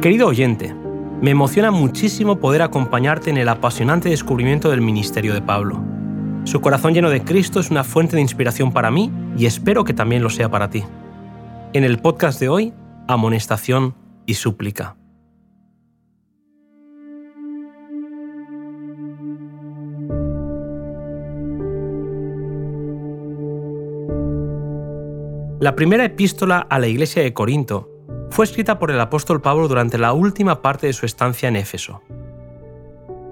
Querido oyente, me emociona muchísimo poder acompañarte en el apasionante descubrimiento del ministerio de Pablo. Su corazón lleno de Cristo es una fuente de inspiración para mí y espero que también lo sea para ti. En el podcast de hoy, amonestación y súplica. La primera epístola a la iglesia de Corinto fue escrita por el apóstol Pablo durante la última parte de su estancia en Éfeso.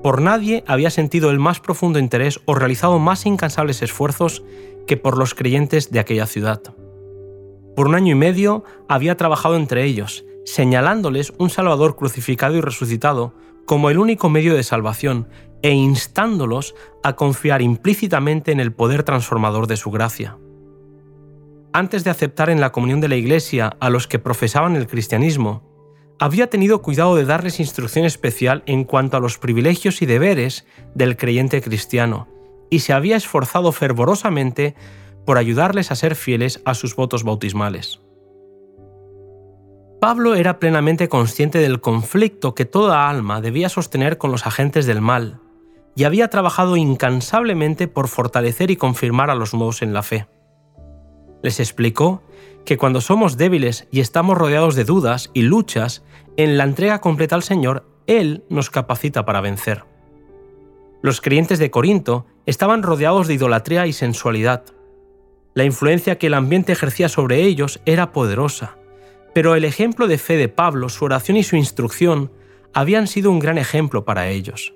Por nadie había sentido el más profundo interés o realizado más incansables esfuerzos que por los creyentes de aquella ciudad. Por un año y medio había trabajado entre ellos, señalándoles un Salvador crucificado y resucitado como el único medio de salvación e instándolos a confiar implícitamente en el poder transformador de su gracia antes de aceptar en la comunión de la Iglesia a los que profesaban el cristianismo, había tenido cuidado de darles instrucción especial en cuanto a los privilegios y deberes del creyente cristiano, y se había esforzado fervorosamente por ayudarles a ser fieles a sus votos bautismales. Pablo era plenamente consciente del conflicto que toda alma debía sostener con los agentes del mal, y había trabajado incansablemente por fortalecer y confirmar a los nuevos en la fe. Les explicó que cuando somos débiles y estamos rodeados de dudas y luchas, en la entrega completa al Señor, Él nos capacita para vencer. Los creyentes de Corinto estaban rodeados de idolatría y sensualidad. La influencia que el ambiente ejercía sobre ellos era poderosa, pero el ejemplo de fe de Pablo, su oración y su instrucción habían sido un gran ejemplo para ellos.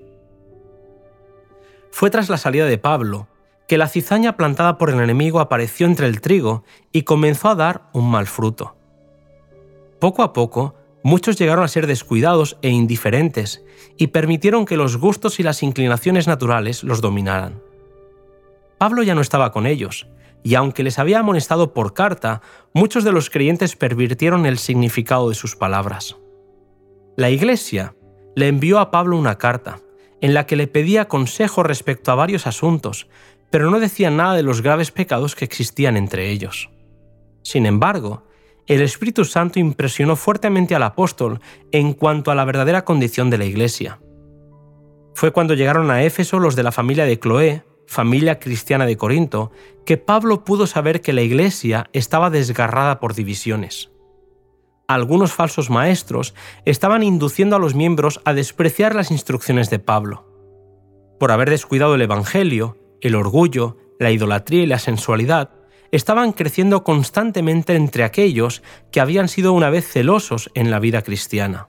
Fue tras la salida de Pablo que la cizaña plantada por el enemigo apareció entre el trigo y comenzó a dar un mal fruto. Poco a poco, muchos llegaron a ser descuidados e indiferentes y permitieron que los gustos y las inclinaciones naturales los dominaran. Pablo ya no estaba con ellos, y aunque les había amonestado por carta, muchos de los creyentes pervirtieron el significado de sus palabras. La Iglesia le envió a Pablo una carta, en la que le pedía consejo respecto a varios asuntos, pero no decían nada de los graves pecados que existían entre ellos. Sin embargo, el Espíritu Santo impresionó fuertemente al apóstol en cuanto a la verdadera condición de la Iglesia. Fue cuando llegaron a Éfeso los de la familia de Cloé, familia cristiana de Corinto, que Pablo pudo saber que la Iglesia estaba desgarrada por divisiones. Algunos falsos maestros estaban induciendo a los miembros a despreciar las instrucciones de Pablo. Por haber descuidado el Evangelio, el orgullo, la idolatría y la sensualidad estaban creciendo constantemente entre aquellos que habían sido una vez celosos en la vida cristiana.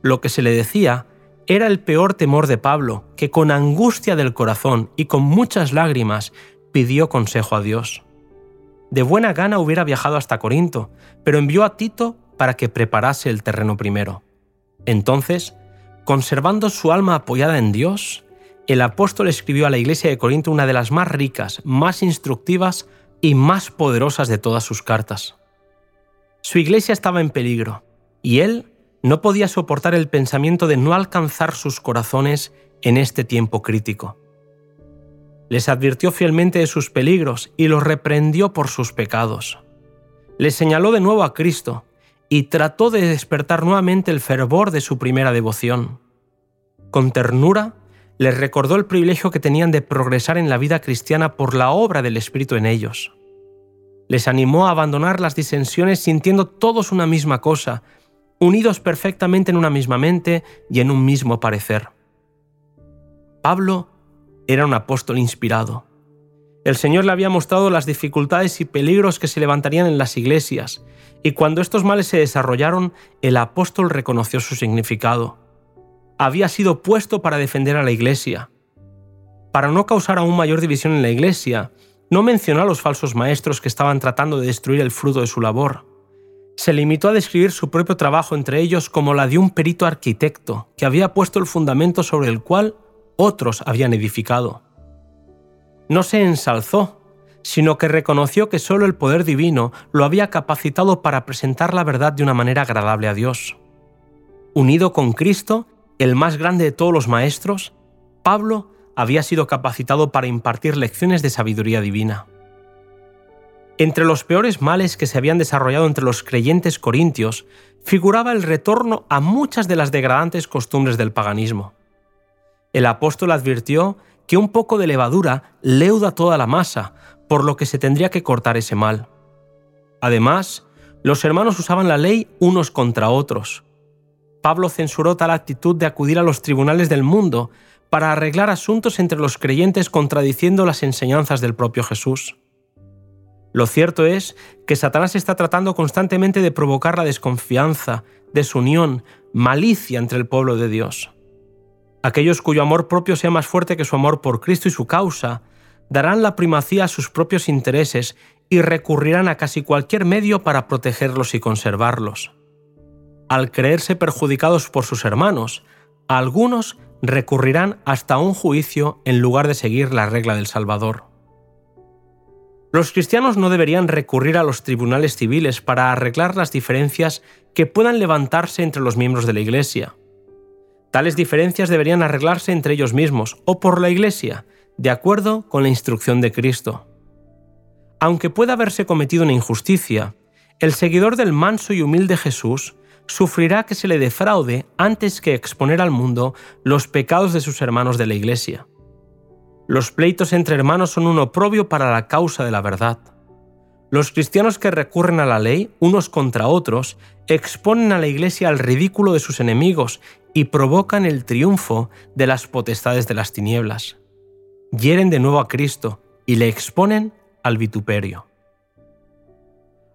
Lo que se le decía era el peor temor de Pablo, que con angustia del corazón y con muchas lágrimas pidió consejo a Dios. De buena gana hubiera viajado hasta Corinto, pero envió a Tito para que preparase el terreno primero. Entonces, conservando su alma apoyada en Dios, el apóstol escribió a la iglesia de Corinto una de las más ricas, más instructivas y más poderosas de todas sus cartas. Su iglesia estaba en peligro, y él no podía soportar el pensamiento de no alcanzar sus corazones en este tiempo crítico. Les advirtió fielmente de sus peligros y los reprendió por sus pecados. Les señaló de nuevo a Cristo y trató de despertar nuevamente el fervor de su primera devoción. Con ternura, les recordó el privilegio que tenían de progresar en la vida cristiana por la obra del Espíritu en ellos. Les animó a abandonar las disensiones sintiendo todos una misma cosa, unidos perfectamente en una misma mente y en un mismo parecer. Pablo era un apóstol inspirado. El Señor le había mostrado las dificultades y peligros que se levantarían en las iglesias, y cuando estos males se desarrollaron, el apóstol reconoció su significado había sido puesto para defender a la Iglesia. Para no causar aún mayor división en la Iglesia, no mencionó a los falsos maestros que estaban tratando de destruir el fruto de su labor. Se limitó a describir su propio trabajo entre ellos como la de un perito arquitecto que había puesto el fundamento sobre el cual otros habían edificado. No se ensalzó, sino que reconoció que solo el poder divino lo había capacitado para presentar la verdad de una manera agradable a Dios. Unido con Cristo, el más grande de todos los maestros, Pablo había sido capacitado para impartir lecciones de sabiduría divina. Entre los peores males que se habían desarrollado entre los creyentes corintios figuraba el retorno a muchas de las degradantes costumbres del paganismo. El apóstol advirtió que un poco de levadura leuda toda la masa, por lo que se tendría que cortar ese mal. Además, los hermanos usaban la ley unos contra otros. Pablo censuró tal actitud de acudir a los tribunales del mundo para arreglar asuntos entre los creyentes contradiciendo las enseñanzas del propio Jesús. Lo cierto es que Satanás está tratando constantemente de provocar la desconfianza, desunión, malicia entre el pueblo de Dios. Aquellos cuyo amor propio sea más fuerte que su amor por Cristo y su causa, darán la primacía a sus propios intereses y recurrirán a casi cualquier medio para protegerlos y conservarlos. Al creerse perjudicados por sus hermanos, algunos recurrirán hasta un juicio en lugar de seguir la regla del Salvador. Los cristianos no deberían recurrir a los tribunales civiles para arreglar las diferencias que puedan levantarse entre los miembros de la Iglesia. Tales diferencias deberían arreglarse entre ellos mismos o por la Iglesia, de acuerdo con la instrucción de Cristo. Aunque pueda haberse cometido una injusticia, el seguidor del manso y humilde Jesús sufrirá que se le defraude antes que exponer al mundo los pecados de sus hermanos de la Iglesia. Los pleitos entre hermanos son un oprobio para la causa de la verdad. Los cristianos que recurren a la ley unos contra otros exponen a la Iglesia al ridículo de sus enemigos y provocan el triunfo de las potestades de las tinieblas. Hieren de nuevo a Cristo y le exponen al vituperio.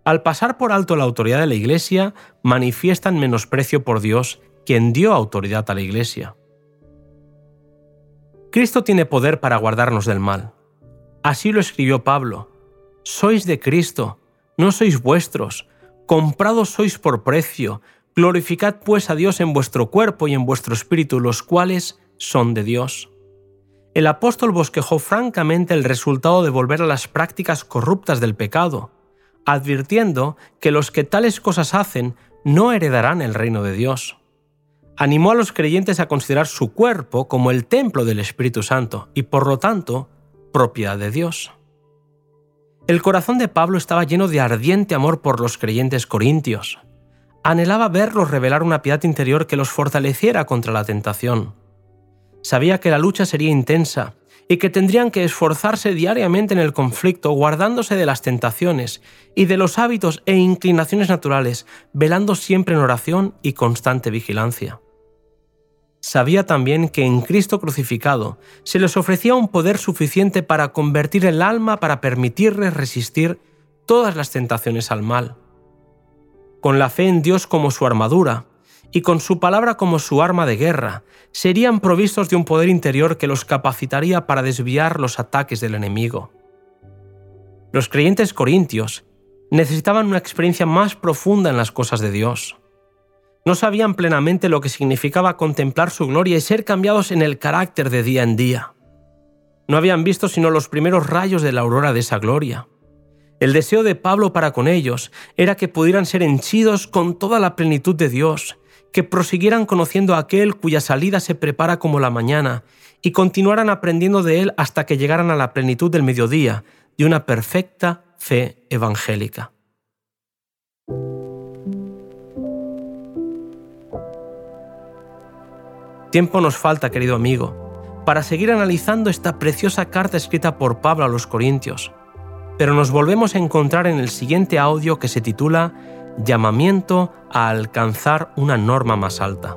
Al pasar por alto la autoridad de la Iglesia, manifiestan menosprecio por Dios, quien dio autoridad a la Iglesia. Cristo tiene poder para guardarnos del mal. Así lo escribió Pablo. Sois de Cristo, no sois vuestros, comprados sois por precio, glorificad pues a Dios en vuestro cuerpo y en vuestro espíritu, los cuales son de Dios. El apóstol bosquejó francamente el resultado de volver a las prácticas corruptas del pecado, advirtiendo que los que tales cosas hacen no heredarán el reino de Dios animó a los creyentes a considerar su cuerpo como el templo del Espíritu Santo y por lo tanto propiedad de Dios. El corazón de Pablo estaba lleno de ardiente amor por los creyentes corintios. Anhelaba verlos revelar una piedad interior que los fortaleciera contra la tentación. Sabía que la lucha sería intensa y que tendrían que esforzarse diariamente en el conflicto, guardándose de las tentaciones y de los hábitos e inclinaciones naturales, velando siempre en oración y constante vigilancia sabía también que en Cristo crucificado se les ofrecía un poder suficiente para convertir el alma para permitirles resistir todas las tentaciones al mal. Con la fe en Dios como su armadura y con su palabra como su arma de guerra, serían provistos de un poder interior que los capacitaría para desviar los ataques del enemigo. Los creyentes corintios necesitaban una experiencia más profunda en las cosas de Dios no sabían plenamente lo que significaba contemplar su gloria y ser cambiados en el carácter de día en día. No habían visto sino los primeros rayos de la aurora de esa gloria. El deseo de Pablo para con ellos era que pudieran ser henchidos con toda la plenitud de Dios, que prosiguieran conociendo a aquel cuya salida se prepara como la mañana, y continuaran aprendiendo de él hasta que llegaran a la plenitud del mediodía de una perfecta fe evangélica. Tiempo nos falta, querido amigo, para seguir analizando esta preciosa carta escrita por Pablo a los Corintios, pero nos volvemos a encontrar en el siguiente audio que se titula Llamamiento a alcanzar una norma más alta.